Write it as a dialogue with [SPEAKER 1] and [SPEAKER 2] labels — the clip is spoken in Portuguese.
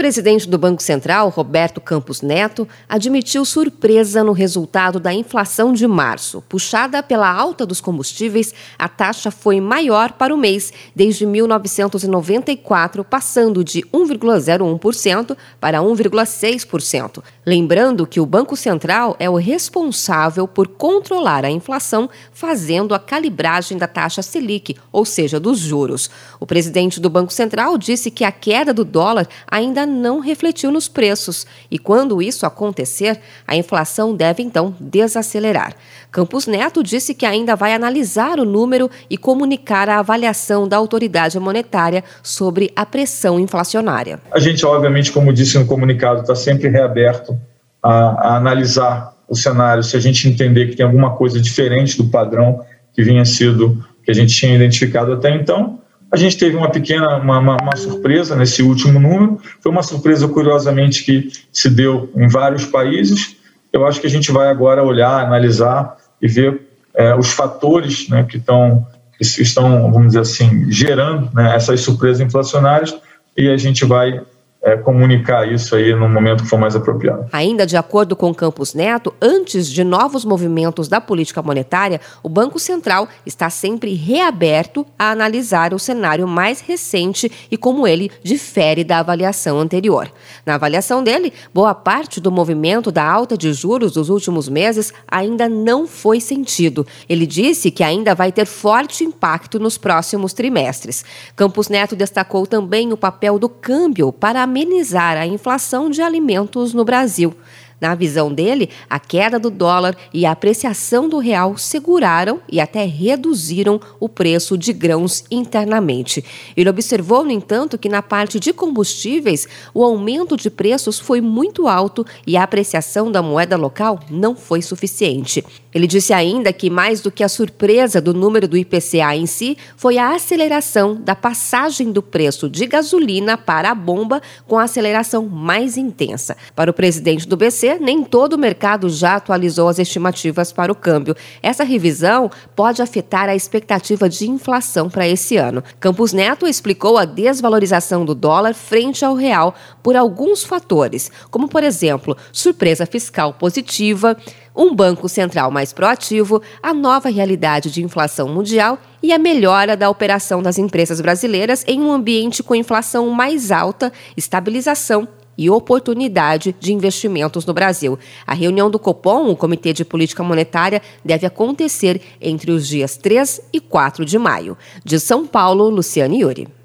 [SPEAKER 1] presidente do Banco Central, Roberto Campos Neto, admitiu surpresa no resultado da inflação de março. Puxada pela alta dos combustíveis, a taxa foi maior para o mês desde 1994, passando de 1,01% para 1,6%. Lembrando que o Banco Central é o responsável por controlar a inflação, fazendo a calibragem da taxa Selic, ou seja, dos juros. O presidente do Banco Central disse que a queda do dólar ainda não refletiu nos preços e, quando isso acontecer, a inflação deve então desacelerar. Campos Neto disse que ainda vai analisar o número e comunicar a avaliação da autoridade monetária sobre a pressão inflacionária.
[SPEAKER 2] A gente, obviamente, como disse no comunicado, está sempre reaberto a, a analisar o cenário se a gente entender que tem alguma coisa diferente do padrão que vinha sido que a gente tinha identificado até então a gente teve uma pequena uma, uma, uma, surpresa nesse último número. Foi uma surpresa, curiosamente, que se deu em vários países. Eu acho que a gente vai agora olhar, analisar e ver é, os fatores né, que, estão, que estão, vamos dizer assim, gerando né, essas surpresas inflacionárias e a gente vai é, comunicar isso aí no momento que for mais apropriado.
[SPEAKER 1] Ainda de acordo com Campos Neto, antes de novos movimentos da política monetária, o Banco Central está sempre reaberto a analisar o cenário mais recente e como ele difere da avaliação anterior. Na avaliação dele, boa parte do movimento da alta de juros dos últimos meses ainda não foi sentido. Ele disse que ainda vai ter forte impacto nos próximos trimestres. Campos Neto destacou também o papel do câmbio para amenizar a inflação de alimentos no Brasil. Na visão dele, a queda do dólar e a apreciação do real seguraram e até reduziram o preço de grãos internamente. Ele observou, no entanto, que na parte de combustíveis, o aumento de preços foi muito alto e a apreciação da moeda local não foi suficiente. Ele disse ainda que, mais do que a surpresa do número do IPCA em si, foi a aceleração da passagem do preço de gasolina para a bomba com a aceleração mais intensa. Para o presidente do BC, nem todo o mercado já atualizou as estimativas para o câmbio. Essa revisão pode afetar a expectativa de inflação para esse ano. Campos Neto explicou a desvalorização do dólar frente ao real por alguns fatores, como, por exemplo, surpresa fiscal positiva, um banco central mais proativo, a nova realidade de inflação mundial e a melhora da operação das empresas brasileiras em um ambiente com inflação mais alta, estabilização e oportunidade de investimentos no Brasil. A reunião do Copom, o Comitê de Política Monetária, deve acontecer entre os dias 3 e 4 de maio. De São Paulo, Luciane Yuri.